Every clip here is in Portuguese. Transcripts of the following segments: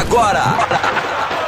Agora,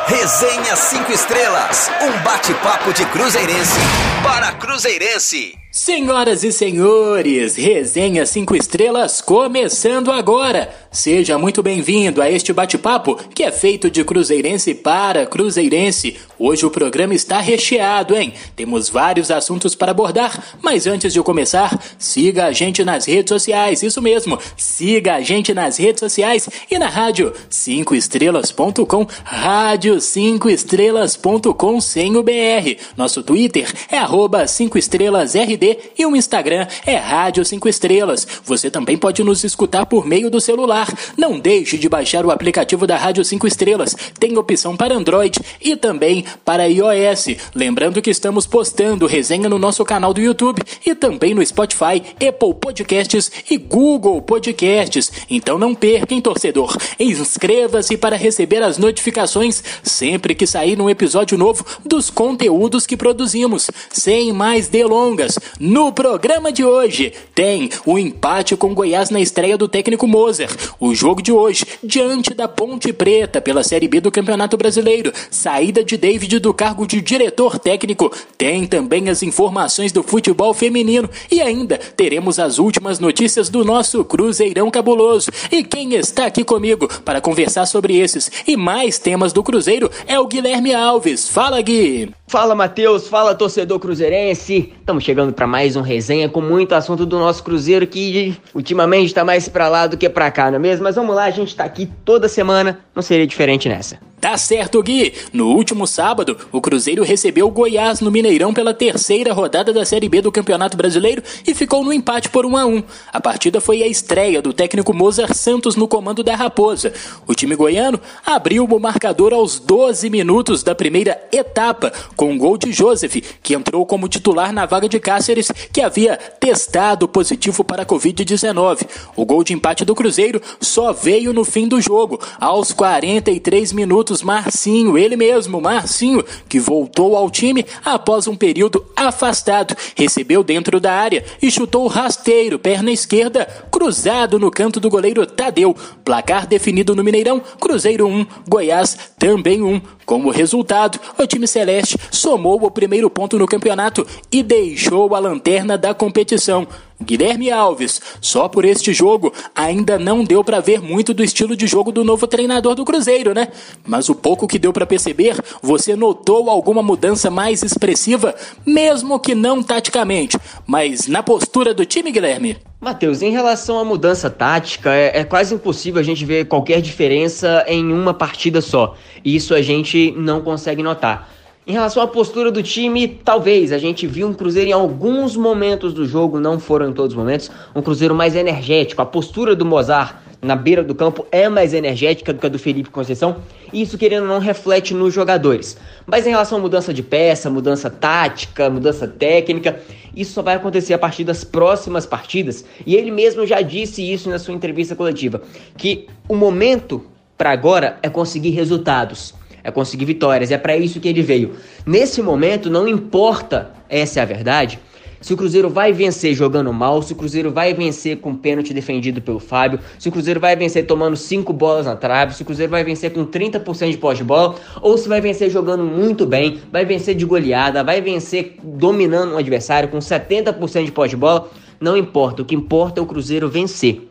Resenha 5 Estrelas, um bate-papo de Cruzeirense para Cruzeirense. Senhoras e senhores, Resenha 5 Estrelas começando agora. Seja muito bem-vindo a este bate-papo que é feito de Cruzeirense para Cruzeirense. Hoje o programa está recheado, hein? Temos vários assuntos para abordar, mas antes de começar, siga a gente nas redes sociais, isso mesmo, siga a gente nas redes sociais e na rádio 5estrelas.com, rádio 5estrelas.com sem o BR. Nosso Twitter é arroba 5estrelasrd e o Instagram é Rádio 5 Estrelas. Você também pode nos escutar por meio do celular. Não deixe de baixar o aplicativo da Rádio 5 Estrelas. Tem opção para Android e também para iOS. Lembrando que estamos postando resenha no nosso canal do YouTube e também no Spotify, Apple Podcasts e Google Podcasts. Então não perca, hein, torcedor. Inscreva-se para receber as notificações sempre que sair um episódio novo dos conteúdos que produzimos. Sem mais delongas, no programa de hoje tem o empate com Goiás na estreia do técnico Moser. O jogo de hoje, diante da Ponte Preta pela Série B do Campeonato Brasileiro. Saída de David do cargo de diretor técnico. Tem também as informações do futebol feminino. E ainda teremos as últimas notícias do nosso Cruzeirão Cabuloso. E quem está aqui comigo para conversar sobre esses e mais temas do Cruzeiro é o Guilherme Alves. Fala, Gui! Fala, Matheus! Fala, torcedor cruzeirense! Estamos chegando para mais um resenha com muito assunto do nosso Cruzeiro que ultimamente está mais para lá do que para cá, não é mesmo? Mas vamos lá, a gente está aqui toda semana, não seria diferente nessa. Tá certo, Gui. No último sábado, o Cruzeiro recebeu o Goiás no Mineirão pela terceira rodada da Série B do Campeonato Brasileiro e ficou no empate por 1 a 1. A partida foi a estreia do técnico Mozart Santos no comando da Raposa. O time goiano abriu o marcador aos 12 minutos da primeira etapa com um gol de Joseph, que entrou como titular na vaga de Cáceres, que havia testado positivo para a Covid-19. O gol de empate do Cruzeiro só veio no fim do jogo, aos 43 minutos Marcinho, ele mesmo, Marcinho, que voltou ao time após um período afastado, recebeu dentro da área e chutou rasteiro, perna esquerda, cruzado no canto do goleiro Tadeu. Placar definido no Mineirão, Cruzeiro 1, Goiás também 1. Como resultado, o time celeste somou o primeiro ponto no campeonato e deixou a lanterna da competição. Guilherme Alves, só por este jogo ainda não deu para ver muito do estilo de jogo do novo treinador do Cruzeiro, né? Mas o pouco que deu para perceber, você notou alguma mudança mais expressiva, mesmo que não taticamente, mas na postura do time, Guilherme? Matheus, em relação à mudança tática, é, é, quase impossível a gente ver qualquer diferença em uma partida só. Isso a gente não consegue notar. Em relação à postura do time, talvez a gente viu um Cruzeiro em alguns momentos do jogo, não foram em todos os momentos, um Cruzeiro mais energético. A postura do Mozart na beira do campo é mais energética do que a do Felipe Conceição, e isso querendo não reflete nos jogadores. Mas em relação à mudança de peça, mudança tática, mudança técnica, isso só vai acontecer a partir das próximas partidas, e ele mesmo já disse isso na sua entrevista coletiva, que o momento para agora é conseguir resultados é conseguir vitórias. É para isso que ele veio. Nesse momento, não importa, essa é a verdade, se o Cruzeiro vai vencer jogando mal, se o Cruzeiro vai vencer com pênalti defendido pelo Fábio, se o Cruzeiro vai vencer tomando 5 bolas na trave, se o Cruzeiro vai vencer com 30% de pós de bola, ou se vai vencer jogando muito bem, vai vencer de goleada, vai vencer dominando um adversário com 70% de pós de bola, não importa. O que importa é o Cruzeiro vencer.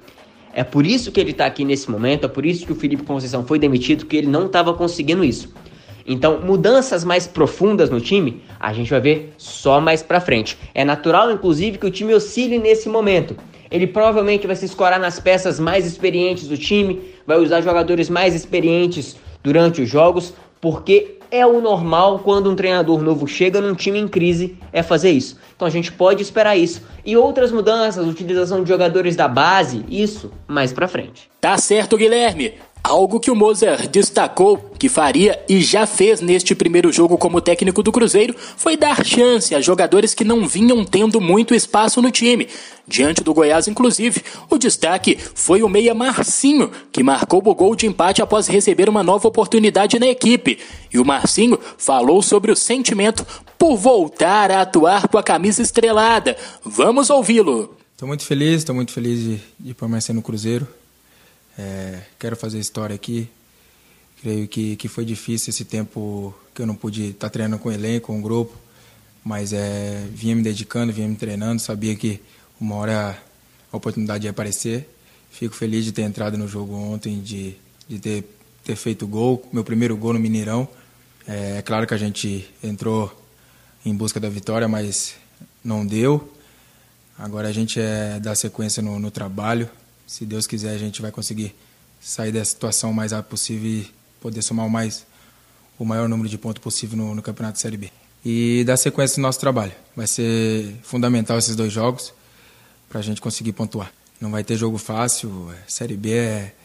É por isso que ele está aqui nesse momento, é por isso que o Felipe Conceição foi demitido, que ele não estava conseguindo isso. Então, mudanças mais profundas no time, a gente vai ver só mais para frente. É natural, inclusive, que o time oscile nesse momento. Ele provavelmente vai se escorar nas peças mais experientes do time, vai usar jogadores mais experientes durante os jogos, porque é o normal quando um treinador novo chega num time em crise, é fazer isso. Então a gente pode esperar isso. E outras mudanças, utilização de jogadores da base, isso mais pra frente. Tá certo, Guilherme. Algo que o Moser destacou que faria e já fez neste primeiro jogo como técnico do Cruzeiro foi dar chance a jogadores que não vinham tendo muito espaço no time. Diante do Goiás, inclusive, o destaque foi o meia Marcinho, que marcou o gol de empate após receber uma nova oportunidade na equipe. E o Marcinho falou sobre o sentimento por voltar a atuar com a camisa estrelada. Vamos ouvi-lo. Estou muito feliz, estou muito feliz de, de permanecer no Cruzeiro. É, quero fazer história aqui. Creio que, que foi difícil esse tempo que eu não pude estar treinando com o elenco, com o grupo, mas é, vinha me dedicando, vinha me treinando, sabia que uma hora a oportunidade ia aparecer. Fico feliz de ter entrado no jogo ontem, de, de ter, ter feito gol, meu primeiro gol no Mineirão. É, é claro que a gente entrou em busca da vitória, mas não deu. Agora a gente é dar sequência no, no trabalho. Se Deus quiser, a gente vai conseguir sair dessa situação o mais rápido possível e poder somar o, mais, o maior número de pontos possível no, no Campeonato Série B. E dar sequência no nosso trabalho. Vai ser fundamental esses dois jogos para a gente conseguir pontuar. Não vai ter jogo fácil, é, Série B é,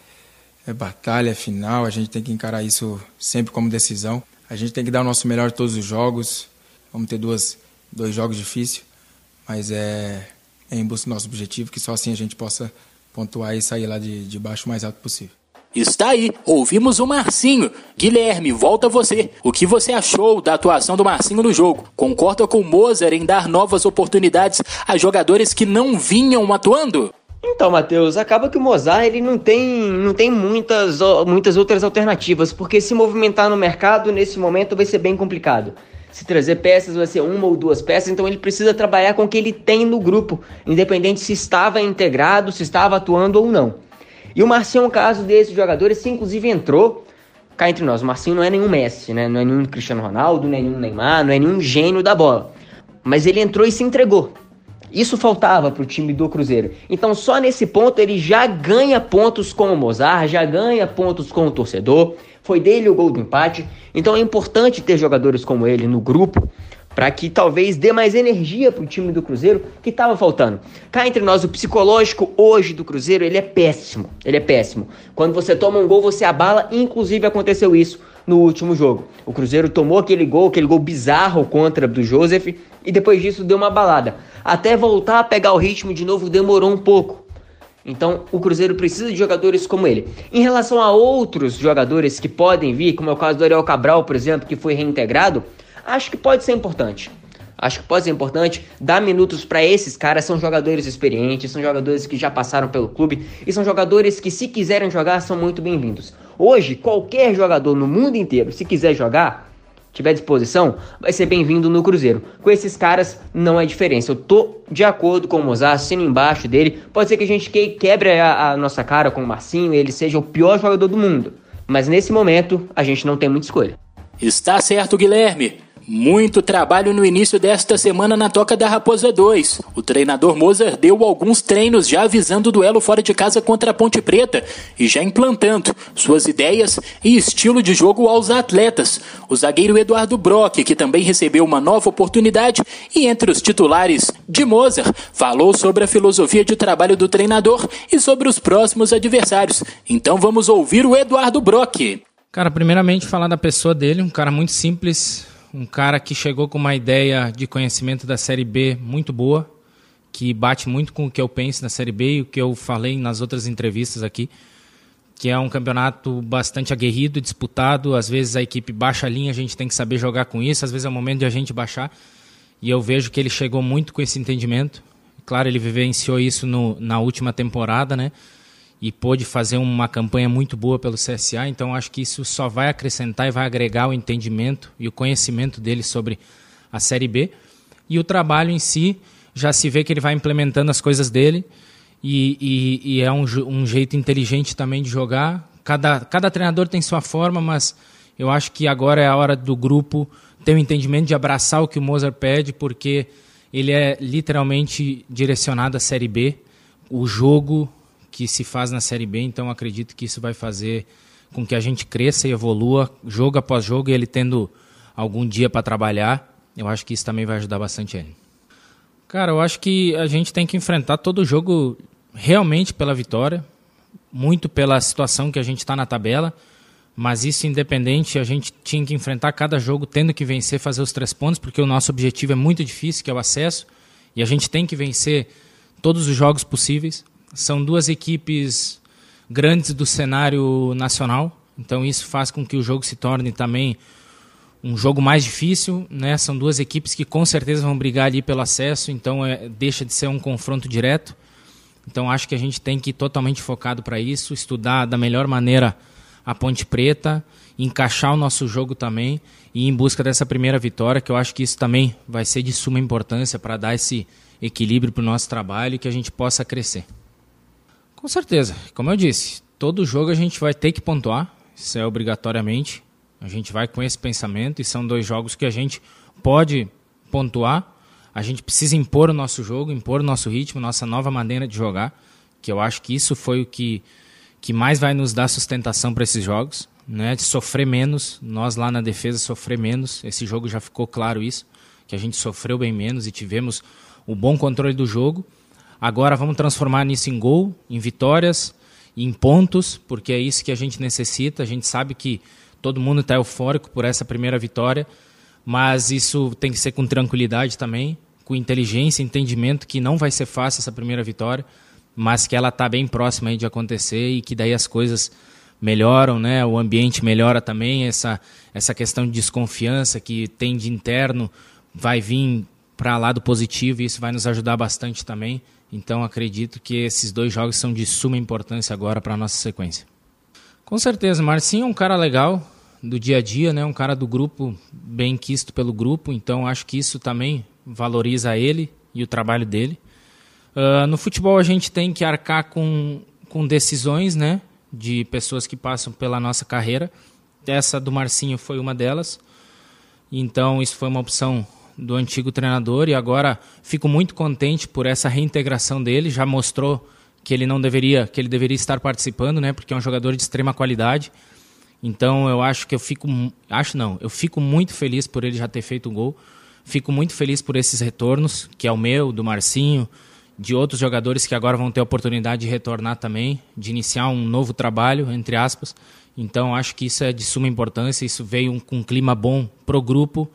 é batalha, é final, a gente tem que encarar isso sempre como decisão. A gente tem que dar o nosso melhor todos os jogos. Vamos ter duas, dois jogos difíceis, mas é, é em busca do nosso objetivo, que só assim a gente possa pontuar e sair lá de, de baixo o mais alto possível. Está aí, ouvimos o Marcinho. Guilherme, volta você. O que você achou da atuação do Marcinho no jogo? Concorda com o Mozart em dar novas oportunidades a jogadores que não vinham atuando? Então, Matheus, acaba que o Mozart ele não tem, não tem muitas, muitas outras alternativas, porque se movimentar no mercado nesse momento vai ser bem complicado. Se trazer peças vai ser uma ou duas peças, então ele precisa trabalhar com o que ele tem no grupo, independente se estava integrado, se estava atuando ou não. E o Marcinho é um caso desses jogadores, que inclusive entrou. Cá entre nós, o Marcinho não é nenhum Messi, né? Não é nenhum Cristiano Ronaldo, não é nenhum Neymar, não é nenhum gênio da bola. Mas ele entrou e se entregou. Isso faltava para o time do Cruzeiro. Então, só nesse ponto ele já ganha pontos com o Mozart, já ganha pontos com o torcedor. Foi dele o gol do empate. Então, é importante ter jogadores como ele no grupo para que talvez dê mais energia para o time do Cruzeiro que estava faltando. Cá entre nós, o psicológico hoje do Cruzeiro ele é péssimo. Ele é péssimo. Quando você toma um gol, você abala. Inclusive aconteceu isso no último jogo. O Cruzeiro tomou aquele gol, aquele gol bizarro contra do Joseph e depois disso deu uma balada. Até voltar a pegar o ritmo de novo demorou um pouco. Então, o Cruzeiro precisa de jogadores como ele. Em relação a outros jogadores que podem vir, como é o caso do Ariel Cabral, por exemplo, que foi reintegrado, Acho que pode ser importante. Acho que pode ser importante dar minutos para esses caras. São jogadores experientes, são jogadores que já passaram pelo clube e são jogadores que, se quiserem jogar, são muito bem-vindos. Hoje, qualquer jogador no mundo inteiro, se quiser jogar, tiver disposição, vai ser bem-vindo no Cruzeiro. Com esses caras, não é diferença. Eu tô de acordo com o Mozart, sendo embaixo dele. Pode ser que a gente quebre a, a nossa cara com o Marcinho ele seja o pior jogador do mundo. Mas nesse momento, a gente não tem muita escolha. Está certo, Guilherme. Muito trabalho no início desta semana na Toca da Raposa 2. O treinador Mozart deu alguns treinos já avisando o duelo fora de casa contra a Ponte Preta e já implantando suas ideias e estilo de jogo aos atletas. O zagueiro Eduardo Brock, que também recebeu uma nova oportunidade e entre os titulares de Mozart, falou sobre a filosofia de trabalho do treinador e sobre os próximos adversários. Então vamos ouvir o Eduardo Brock. Cara, primeiramente falar da pessoa dele, um cara muito simples, um cara que chegou com uma ideia de conhecimento da Série B muito boa, que bate muito com o que eu penso na Série B e o que eu falei nas outras entrevistas aqui, que é um campeonato bastante aguerrido, disputado, às vezes a equipe baixa a linha, a gente tem que saber jogar com isso, às vezes é o momento de a gente baixar, e eu vejo que ele chegou muito com esse entendimento. Claro, ele vivenciou isso no, na última temporada, né? E pôde fazer uma campanha muito boa pelo CSA, então acho que isso só vai acrescentar e vai agregar o entendimento e o conhecimento dele sobre a Série B. E o trabalho em si, já se vê que ele vai implementando as coisas dele e, e, e é um, um, jeito inteligente também de jogar. Cada, cada treinador tem sua forma, mas eu acho que agora é a hora do grupo ter o entendimento de abraçar o que o Mozart pede, porque ele é literalmente direcionado à Série B. O jogo que se faz na Série B, então acredito que isso vai fazer com que a gente cresça e evolua jogo após jogo e ele tendo algum dia para trabalhar, eu acho que isso também vai ajudar bastante ele. Cara, eu acho que a gente tem que enfrentar todo jogo realmente pela vitória, muito pela situação que a gente está na tabela, mas isso independente, a gente tinha que enfrentar cada jogo tendo que vencer, fazer os três pontos, porque o nosso objetivo é muito difícil, que é o acesso, e a gente tem que vencer todos os jogos possíveis. São duas equipes grandes do cenário nacional, então isso faz com que o jogo se torne também um jogo mais difícil, né? São duas equipes que com certeza vão brigar ali pelo acesso, então é, deixa de ser um confronto direto. Então acho que a gente tem que ir totalmente focado para isso, estudar da melhor maneira a Ponte Preta, encaixar o nosso jogo também e ir em busca dessa primeira vitória, que eu acho que isso também vai ser de suma importância para dar esse equilíbrio para o nosso trabalho e que a gente possa crescer. Com certeza, como eu disse, todo jogo a gente vai ter que pontuar, isso é obrigatoriamente. A gente vai com esse pensamento e são dois jogos que a gente pode pontuar. A gente precisa impor o nosso jogo, impor o nosso ritmo, nossa nova maneira de jogar, que eu acho que isso foi o que, que mais vai nos dar sustentação para esses jogos, né? De sofrer menos, nós lá na defesa sofrer menos. Esse jogo já ficou claro isso, que a gente sofreu bem menos e tivemos o bom controle do jogo. Agora vamos transformar nisso em gol, em vitórias, em pontos, porque é isso que a gente necessita. A gente sabe que todo mundo está eufórico por essa primeira vitória, mas isso tem que ser com tranquilidade também, com inteligência, entendimento que não vai ser fácil essa primeira vitória, mas que ela está bem próxima de acontecer e que daí as coisas melhoram, né? O ambiente melhora também, essa essa questão de desconfiança que tem de interno vai vir para lado positivo e isso vai nos ajudar bastante também. Então acredito que esses dois jogos são de suma importância agora para a nossa sequência. Com certeza, Marcinho é um cara legal do dia a dia, né? Um cara do grupo bem quisto pelo grupo, então acho que isso também valoriza ele e o trabalho dele. Uh, no futebol a gente tem que arcar com, com decisões, né? De pessoas que passam pela nossa carreira. Essa do Marcinho foi uma delas. Então isso foi uma opção do antigo treinador e agora fico muito contente por essa reintegração dele. Já mostrou que ele não deveria, que ele deveria estar participando, né? Porque é um jogador de extrema qualidade. Então eu acho que eu fico, acho não, eu fico muito feliz por ele já ter feito o gol. Fico muito feliz por esses retornos, que é o meu, do Marcinho, de outros jogadores que agora vão ter a oportunidade de retornar também, de iniciar um novo trabalho, entre aspas. Então acho que isso é de suma importância, isso veio com um clima bom pro grupo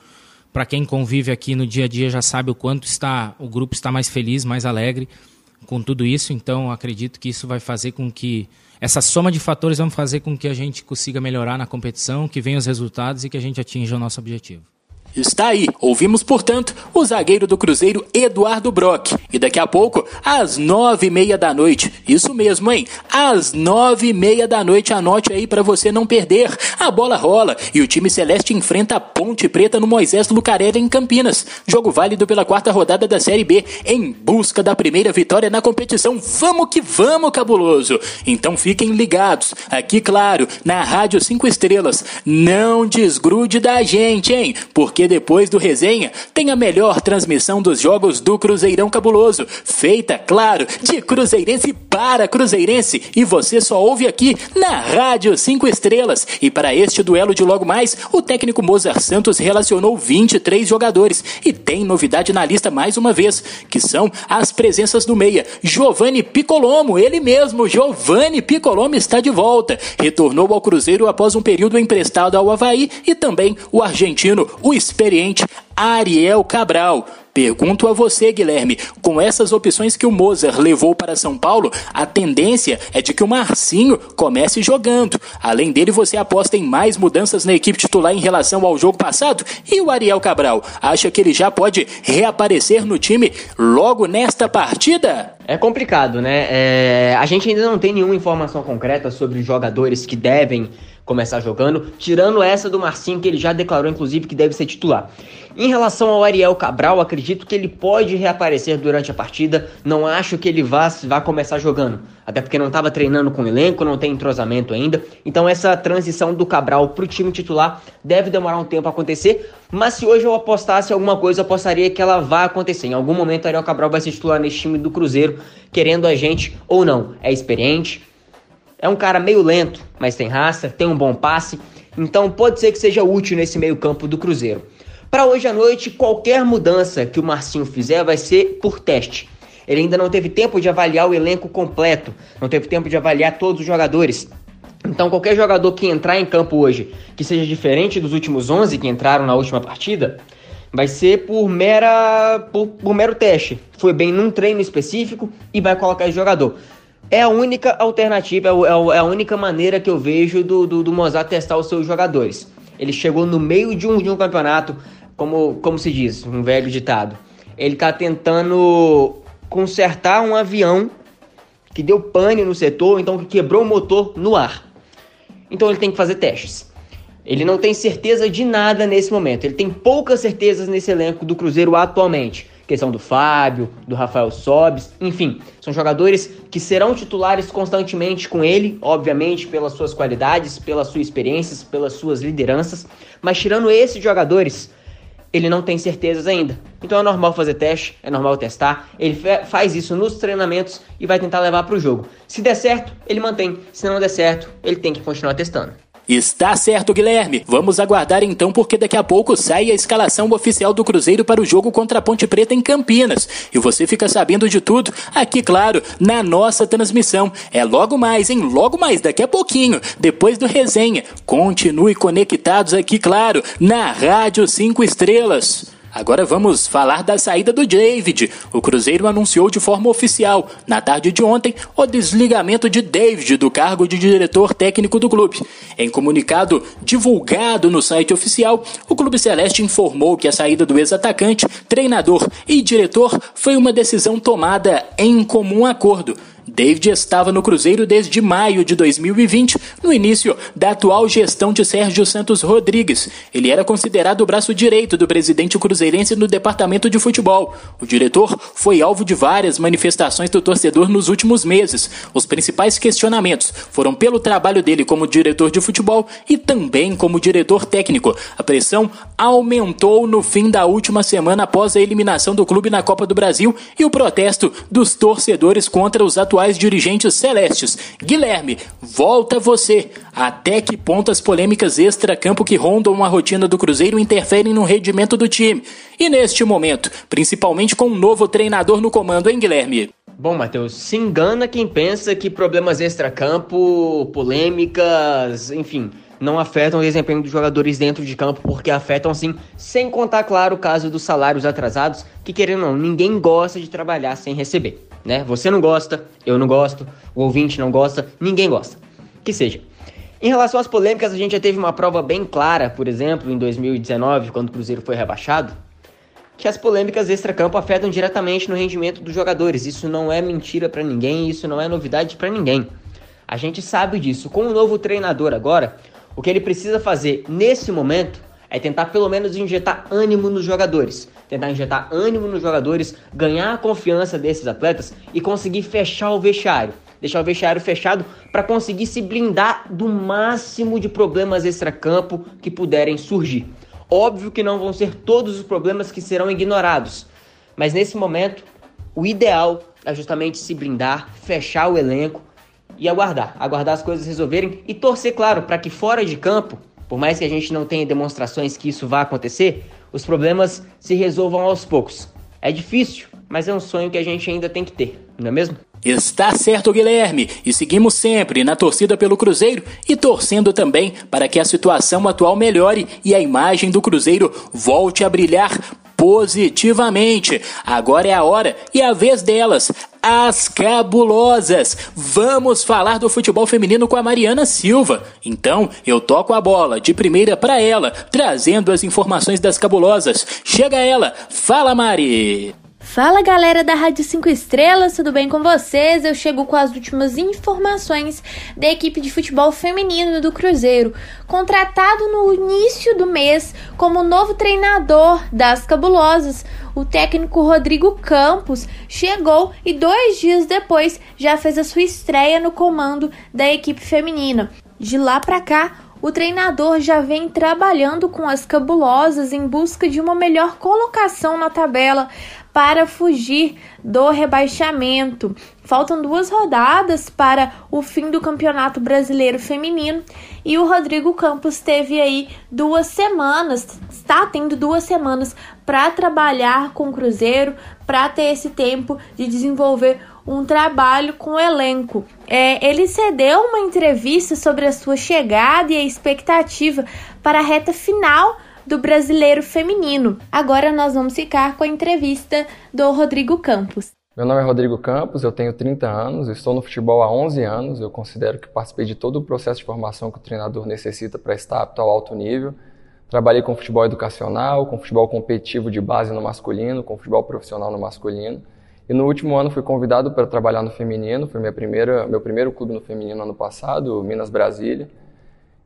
para quem convive aqui no dia a dia já sabe o quanto está o grupo está mais feliz, mais alegre com tudo isso. Então acredito que isso vai fazer com que essa soma de fatores vão fazer com que a gente consiga melhorar na competição, que venham os resultados e que a gente atinja o nosso objetivo. Está aí, ouvimos, portanto, o zagueiro do Cruzeiro, Eduardo Brock. E daqui a pouco, às nove e meia da noite, isso mesmo, hein? Às nove e meia da noite, anote aí para você não perder. A bola rola e o time celeste enfrenta a Ponte Preta no Moisés Lucarelli em Campinas. Jogo válido pela quarta rodada da Série B, em busca da primeira vitória na competição. Vamos que vamos, cabuloso! Então fiquem ligados, aqui claro, na Rádio 5 Estrelas. Não desgrude da gente, hein? Porque porque depois do resenha tem a melhor transmissão dos jogos do Cruzeirão Cabuloso, feita, claro, de cruzeirense para cruzeirense, e você só ouve aqui na Rádio 5 Estrelas. E para este duelo de logo mais, o técnico Mozart Santos relacionou 23 jogadores e tem novidade na lista mais uma vez, que são as presenças do meia Giovanni Piccolomo, ele mesmo, Giovanni Piccolomo está de volta. Retornou ao Cruzeiro após um período emprestado ao Havaí e também o argentino, o experiente Ariel Cabral. Pergunto a você, Guilherme, com essas opções que o Mozart levou para São Paulo, a tendência é de que o Marcinho comece jogando. Além dele, você aposta em mais mudanças na equipe titular em relação ao jogo passado? E o Ariel Cabral, acha que ele já pode reaparecer no time logo nesta partida? É complicado, né? É... A gente ainda não tem nenhuma informação concreta sobre jogadores que devem começar jogando, tirando essa do Marcinho, que ele já declarou, inclusive, que deve ser titular. Em relação ao Ariel Cabral, acredito que ele pode reaparecer durante a partida. Não acho que ele vá, vá começar jogando, até porque não estava treinando com o elenco, não tem entrosamento ainda. Então, essa transição do Cabral para o time titular deve demorar um tempo a acontecer. Mas se hoje eu apostasse alguma coisa, apostaria que ela vai acontecer. Em algum momento, o Ariel Cabral vai ser titular nesse time do Cruzeiro, querendo a gente ou não. É experiente, é um cara meio lento, mas tem raça, tem um bom passe, então pode ser que seja útil nesse meio-campo do Cruzeiro. Para hoje à noite, qualquer mudança que o Marcinho fizer vai ser por teste. Ele ainda não teve tempo de avaliar o elenco completo, não teve tempo de avaliar todos os jogadores. Então, qualquer jogador que entrar em campo hoje, que seja diferente dos últimos 11 que entraram na última partida, vai ser por mera por, por mero teste. Foi bem num treino específico e vai colocar esse jogador. É a única alternativa, é, é, é a única maneira que eu vejo do, do, do Mozart testar os seus jogadores. Ele chegou no meio de um, de um campeonato, como, como se diz, um velho ditado. Ele está tentando consertar um avião que deu pane no setor, então que quebrou o motor no ar. Então ele tem que fazer testes. Ele não tem certeza de nada nesse momento. Ele tem poucas certezas nesse elenco do Cruzeiro atualmente. Questão do Fábio, do Rafael Sobes, enfim, são jogadores que serão titulares constantemente com ele, obviamente pelas suas qualidades, pelas suas experiências, pelas suas lideranças. Mas tirando esses jogadores, ele não tem certezas ainda. Então é normal fazer teste, é normal testar. Ele faz isso nos treinamentos e vai tentar levar para o jogo. Se der certo, ele mantém. Se não der certo, ele tem que continuar testando. Está certo, Guilherme. Vamos aguardar então, porque daqui a pouco sai a escalação oficial do Cruzeiro para o jogo contra a Ponte Preta em Campinas. E você fica sabendo de tudo aqui, claro, na nossa transmissão. É logo mais, hein? Logo mais, daqui a pouquinho, depois do resenha. Continue conectados aqui, claro, na Rádio 5 Estrelas. Agora vamos falar da saída do David. O Cruzeiro anunciou de forma oficial, na tarde de ontem, o desligamento de David do cargo de diretor técnico do clube. Em comunicado divulgado no site oficial, o Clube Celeste informou que a saída do ex-atacante, treinador e diretor foi uma decisão tomada em comum acordo David estava no Cruzeiro desde maio de 2020, no início da atual gestão de Sérgio Santos Rodrigues. Ele era considerado o braço direito do presidente cruzeirense no departamento de futebol. O diretor foi alvo de várias manifestações do torcedor nos últimos meses. Os principais questionamentos foram pelo trabalho dele como diretor de futebol e também como diretor técnico. A pressão aumentou no fim da última semana após a eliminação do clube na Copa do Brasil e o protesto dos torcedores contra os atuais atuais dirigentes celestes. Guilherme, volta você. Até que ponto as polêmicas extra-campo que rondam a rotina do Cruzeiro interferem no rendimento do time? E neste momento, principalmente com um novo treinador no comando, hein, Guilherme? Bom, Matheus, se engana quem pensa que problemas extra-campo, polêmicas, enfim, não afetam o desempenho dos jogadores dentro de campo, porque afetam sim, sem contar, claro, o caso dos salários atrasados, que querendo ou não, ninguém gosta de trabalhar sem receber né? Você não gosta, eu não gosto, o ouvinte não gosta, ninguém gosta. Que seja. Em relação às polêmicas, a gente já teve uma prova bem clara, por exemplo, em 2019, quando o Cruzeiro foi rebaixado, que as polêmicas extra-campo afetam diretamente no rendimento dos jogadores. Isso não é mentira para ninguém, isso não é novidade para ninguém. A gente sabe disso. Com o novo treinador agora, o que ele precisa fazer nesse momento é tentar pelo menos injetar ânimo nos jogadores. Tentar injetar ânimo nos jogadores, ganhar a confiança desses atletas e conseguir fechar o vestiário. Deixar o vestiário fechado para conseguir se blindar do máximo de problemas extracampo que puderem surgir. Óbvio que não vão ser todos os problemas que serão ignorados, mas nesse momento o ideal é justamente se blindar, fechar o elenco e aguardar, aguardar as coisas resolverem e torcer, claro, para que fora de campo por mais que a gente não tenha demonstrações que isso vá acontecer, os problemas se resolvam aos poucos. É difícil, mas é um sonho que a gente ainda tem que ter, não é mesmo? Está certo, Guilherme, e seguimos sempre na torcida pelo Cruzeiro e torcendo também para que a situação atual melhore e a imagem do Cruzeiro volte a brilhar positivamente. Agora é a hora e a vez delas, as cabulosas. Vamos falar do futebol feminino com a Mariana Silva. Então, eu toco a bola de primeira para ela, trazendo as informações das cabulosas. Chega ela, fala Mari. Fala galera da Rádio 5 Estrelas, tudo bem com vocês? Eu chego com as últimas informações da equipe de futebol feminino do Cruzeiro, contratado no início do mês como novo treinador das Cabulosas. O técnico Rodrigo Campos chegou e dois dias depois já fez a sua estreia no comando da equipe feminina. De lá para cá, o treinador já vem trabalhando com as cabulosas em busca de uma melhor colocação na tabela para fugir do rebaixamento. Faltam duas rodadas para o fim do Campeonato Brasileiro Feminino e o Rodrigo Campos teve aí duas semanas, está tendo duas semanas para trabalhar com o Cruzeiro, para ter esse tempo de desenvolver um trabalho com o elenco. É, ele cedeu uma entrevista sobre a sua chegada e a expectativa para a reta final do brasileiro feminino. Agora nós vamos ficar com a entrevista do Rodrigo Campos. Meu nome é Rodrigo Campos, eu tenho 30 anos, estou no futebol há 11 anos. Eu considero que participei de todo o processo de formação que o treinador necessita para estar apto ao alto nível. Trabalhei com futebol educacional, com futebol competitivo de base no masculino, com futebol profissional no masculino. E no último ano fui convidado para trabalhar no feminino, foi minha primeira, meu primeiro clube no feminino ano passado, Minas Brasília.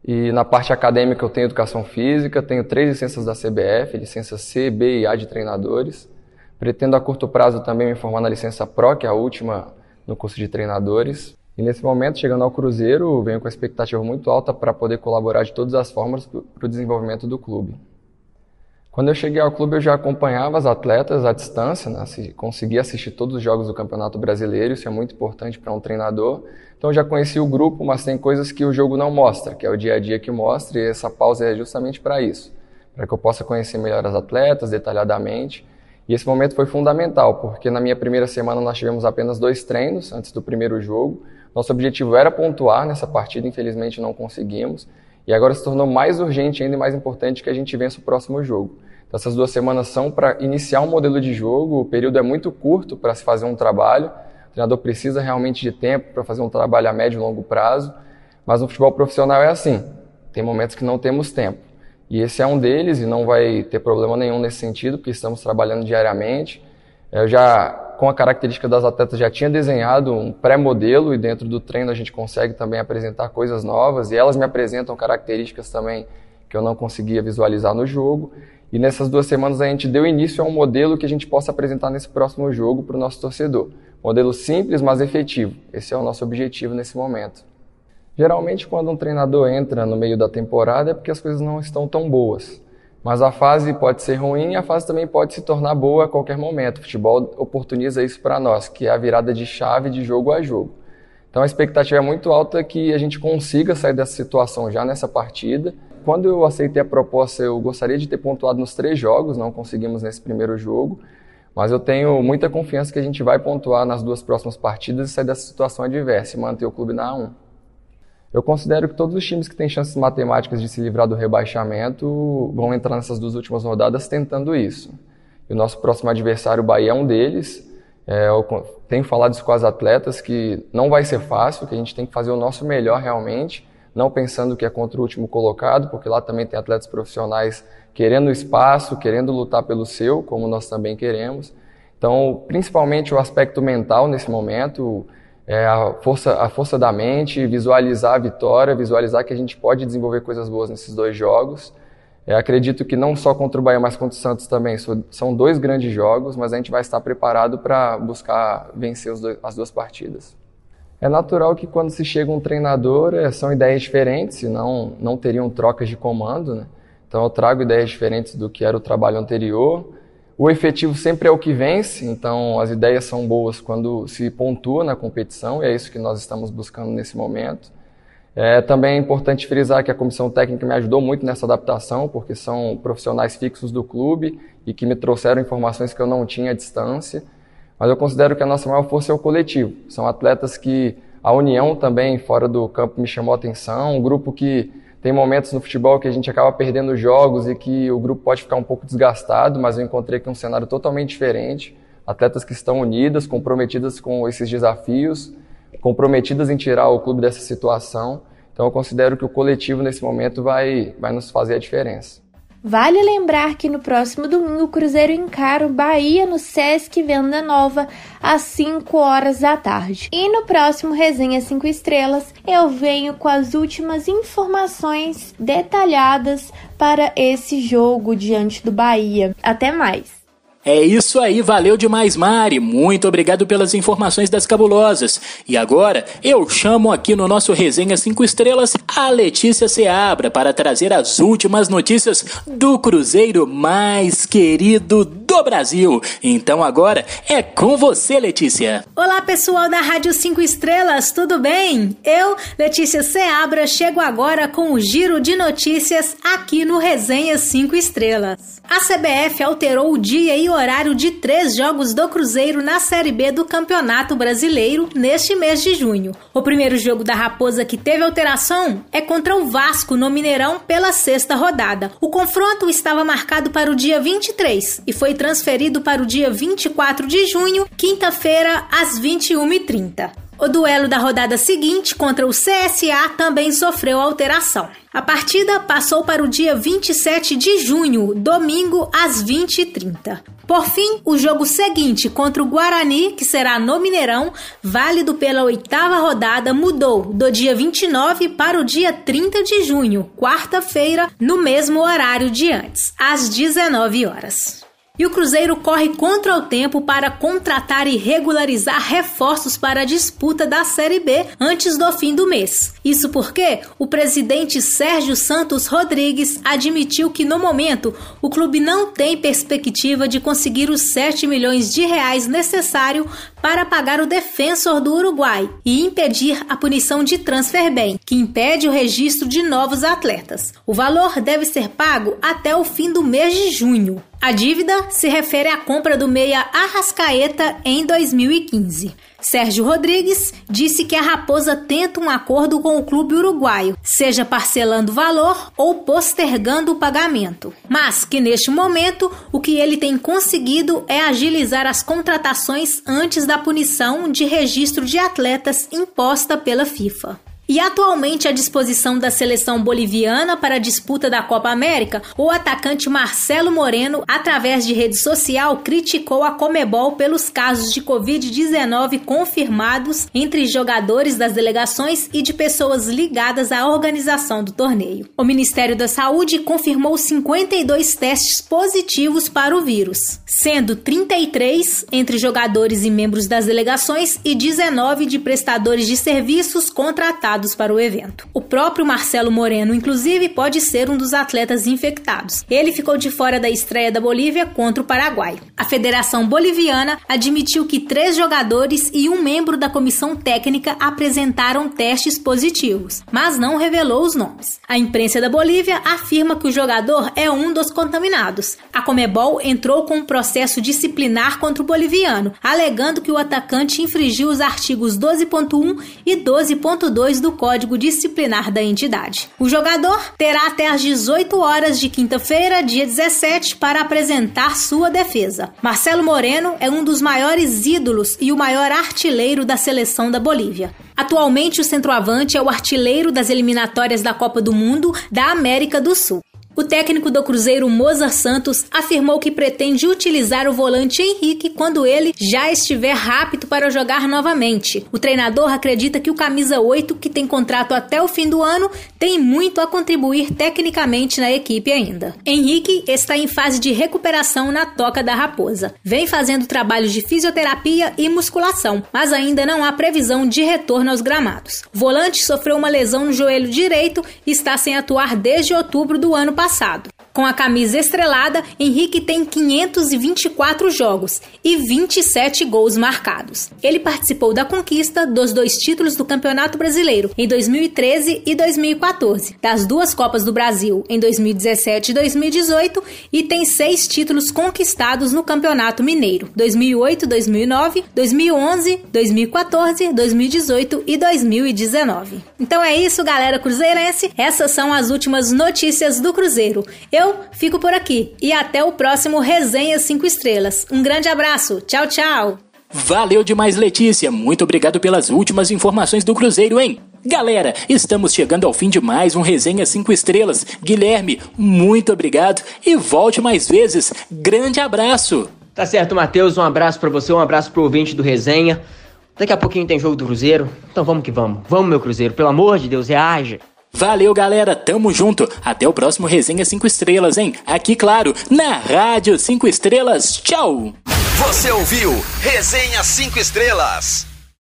E na parte acadêmica eu tenho educação física, tenho três licenças da CBF, licença C, B e A de treinadores. Pretendo a curto prazo também me formar na licença PRO, que é a última no curso de treinadores. E nesse momento, chegando ao Cruzeiro, venho com a expectativa muito alta para poder colaborar de todas as formas para o desenvolvimento do clube. Quando eu cheguei ao clube, eu já acompanhava as atletas à distância, né? conseguia assistir todos os jogos do Campeonato Brasileiro, isso é muito importante para um treinador. Então já conheci o grupo, mas tem coisas que o jogo não mostra, que é o dia a dia que mostra, e essa pausa é justamente para isso, para que eu possa conhecer melhor as atletas detalhadamente e esse momento foi fundamental, porque na minha primeira semana nós tivemos apenas dois treinos antes do primeiro jogo. Nosso objetivo era pontuar nessa partida, infelizmente não conseguimos. E agora se tornou mais urgente ainda e mais importante que a gente vença o próximo jogo. Então, essas duas semanas são para iniciar um modelo de jogo, o período é muito curto para se fazer um trabalho. O treinador precisa realmente de tempo para fazer um trabalho a médio e longo prazo. Mas no futebol profissional é assim: tem momentos que não temos tempo. E esse é um deles e não vai ter problema nenhum nesse sentido, porque estamos trabalhando diariamente. Eu já, com a característica das atletas, já tinha desenhado um pré-modelo e dentro do treino a gente consegue também apresentar coisas novas e elas me apresentam características também que eu não conseguia visualizar no jogo. E nessas duas semanas a gente deu início a um modelo que a gente possa apresentar nesse próximo jogo para o nosso torcedor. Modelo simples, mas efetivo. Esse é o nosso objetivo nesse momento. Geralmente, quando um treinador entra no meio da temporada é porque as coisas não estão tão boas. Mas a fase pode ser ruim e a fase também pode se tornar boa a qualquer momento. O futebol oportuniza isso para nós, que é a virada de chave de jogo a jogo. Então a expectativa é muito alta que a gente consiga sair dessa situação já nessa partida. Quando eu aceitei a proposta, eu gostaria de ter pontuado nos três jogos, não conseguimos nesse primeiro jogo. Mas eu tenho muita confiança que a gente vai pontuar nas duas próximas partidas e sair dessa situação adversa e manter o clube na A1. Eu considero que todos os times que têm chances matemáticas de se livrar do rebaixamento vão entrar nessas duas últimas rodadas tentando isso. E o nosso próximo adversário, o Bahia, é um deles. É, eu tenho falado isso com as atletas que não vai ser fácil, que a gente tem que fazer o nosso melhor realmente, não pensando que é contra o último colocado, porque lá também tem atletas profissionais querendo espaço, querendo lutar pelo seu, como nós também queremos. Então, principalmente o aspecto mental nesse momento, é, a, força, a força da mente, visualizar a vitória, visualizar que a gente pode desenvolver coisas boas nesses dois jogos. É, acredito que não só contra o Bahia, mas contra o Santos também. São dois grandes jogos, mas a gente vai estar preparado para buscar vencer dois, as duas partidas. É natural que quando se chega um treinador, é, são ideias diferentes, senão não teriam trocas de comando. Né? Então eu trago ideias diferentes do que era o trabalho anterior. O efetivo sempre é o que vence, então as ideias são boas quando se pontua na competição, e é isso que nós estamos buscando nesse momento. É, também é importante frisar que a comissão técnica me ajudou muito nessa adaptação, porque são profissionais fixos do clube e que me trouxeram informações que eu não tinha à distância. Mas eu considero que a nossa maior força é o coletivo. São atletas que a união também fora do campo me chamou a atenção, um grupo que tem momentos no futebol que a gente acaba perdendo jogos e que o grupo pode ficar um pouco desgastado, mas eu encontrei aqui um cenário totalmente diferente. Atletas que estão unidas, comprometidas com esses desafios, comprometidas em tirar o clube dessa situação. Então eu considero que o coletivo nesse momento vai, vai nos fazer a diferença. Vale lembrar que no próximo domingo o Cruzeiro encara o Bahia no Sesc Venda Nova às 5 horas da tarde. E no próximo Resenha 5 Estrelas eu venho com as últimas informações detalhadas para esse jogo diante do Bahia. Até mais! É isso aí, valeu demais, Mari. Muito obrigado pelas informações das cabulosas. E agora eu chamo aqui no nosso Resenha 5 Estrelas a Letícia Seabra para trazer as últimas notícias do Cruzeiro mais querido do Brasil. Então agora é com você, Letícia. Olá, pessoal da Rádio 5 Estrelas, tudo bem? Eu, Letícia Seabra, chego agora com o giro de notícias aqui no Resenha 5 Estrelas. A CBF alterou o dia e horário de três jogos do Cruzeiro na Série B do Campeonato Brasileiro neste mês de junho. O primeiro jogo da Raposa que teve alteração é contra o Vasco no Mineirão pela sexta rodada. O confronto estava marcado para o dia 23 e foi transferido para o dia 24 de junho, quinta-feira, às 21h30. O duelo da rodada seguinte contra o CSA também sofreu alteração. A partida passou para o dia 27 de junho, domingo, às 20h30. Por fim, o jogo seguinte contra o Guarani, que será no Mineirão, válido pela oitava rodada, mudou do dia 29 para o dia 30 de junho, quarta-feira, no mesmo horário de antes, às 19 horas. E o Cruzeiro corre contra o tempo para contratar e regularizar reforços para a disputa da Série B antes do fim do mês. Isso porque o presidente Sérgio Santos Rodrigues admitiu que no momento o clube não tem perspectiva de conseguir os 7 milhões de reais necessário para pagar o defensor do Uruguai e impedir a punição de transfer ban, que impede o registro de novos atletas. O valor deve ser pago até o fim do mês de junho. A dívida se refere à compra do meia Arrascaeta em 2015. Sérgio Rodrigues disse que a Raposa tenta um acordo com o clube uruguaio, seja parcelando o valor ou postergando o pagamento. Mas que neste momento o que ele tem conseguido é agilizar as contratações antes da punição de registro de atletas imposta pela FIFA. E atualmente à disposição da seleção boliviana para a disputa da Copa América, o atacante Marcelo Moreno, através de rede social, criticou a Comebol pelos casos de Covid-19 confirmados entre jogadores das delegações e de pessoas ligadas à organização do torneio. O Ministério da Saúde confirmou 52 testes positivos para o vírus, sendo 33 entre jogadores e membros das delegações e 19 de prestadores de serviços contratados para o evento. O próprio Marcelo Moreno, inclusive, pode ser um dos atletas infectados. Ele ficou de fora da estreia da Bolívia contra o Paraguai. A Federação Boliviana admitiu que três jogadores e um membro da comissão técnica apresentaram testes positivos, mas não revelou os nomes. A imprensa da Bolívia afirma que o jogador é um dos contaminados. A Comebol entrou com um processo disciplinar contra o boliviano, alegando que o atacante infringiu os artigos 12.1 e 12.2 do Código Disciplinar da entidade. O jogador terá até às 18 horas de quinta-feira, dia 17, para apresentar sua defesa. Marcelo Moreno é um dos maiores ídolos e o maior artilheiro da seleção da Bolívia. Atualmente, o centroavante é o artilheiro das eliminatórias da Copa do Mundo da América do Sul. O técnico do Cruzeiro, Mozart Santos, afirmou que pretende utilizar o volante Henrique quando ele já estiver rápido para jogar novamente. O treinador acredita que o camisa 8, que tem contrato até o fim do ano, tem muito a contribuir tecnicamente na equipe ainda. Henrique está em fase de recuperação na toca da Raposa. Vem fazendo trabalhos de fisioterapia e musculação, mas ainda não há previsão de retorno aos gramados. Volante sofreu uma lesão no joelho direito e está sem atuar desde outubro do ano passado passado. Com a camisa estrelada, Henrique tem 524 jogos e 27 gols marcados. Ele participou da conquista dos dois títulos do Campeonato Brasileiro em 2013 e 2014, das duas Copas do Brasil em 2017 e 2018 e tem seis títulos conquistados no Campeonato Mineiro: 2008, 2009, 2011, 2014, 2018 e 2019. Então é isso, galera cruzeirense. Essas são as últimas notícias do Cruzeiro. Eu eu fico por aqui e até o próximo Resenha 5 Estrelas. Um grande abraço, tchau, tchau! Valeu demais, Letícia. Muito obrigado pelas últimas informações do Cruzeiro, hein? Galera, estamos chegando ao fim de mais um Resenha 5 Estrelas. Guilherme, muito obrigado e volte mais vezes. Grande abraço. Tá certo, Matheus. Um abraço para você, um abraço pro ouvinte do Resenha. Daqui a pouquinho tem jogo do Cruzeiro. Então vamos que vamos. Vamos, meu Cruzeiro. Pelo amor de Deus, reaja. Valeu, galera. Tamo junto. Até o próximo Resenha 5 Estrelas, hein? Aqui, claro, na Rádio 5 Estrelas. Tchau. Você ouviu Resenha 5 Estrelas.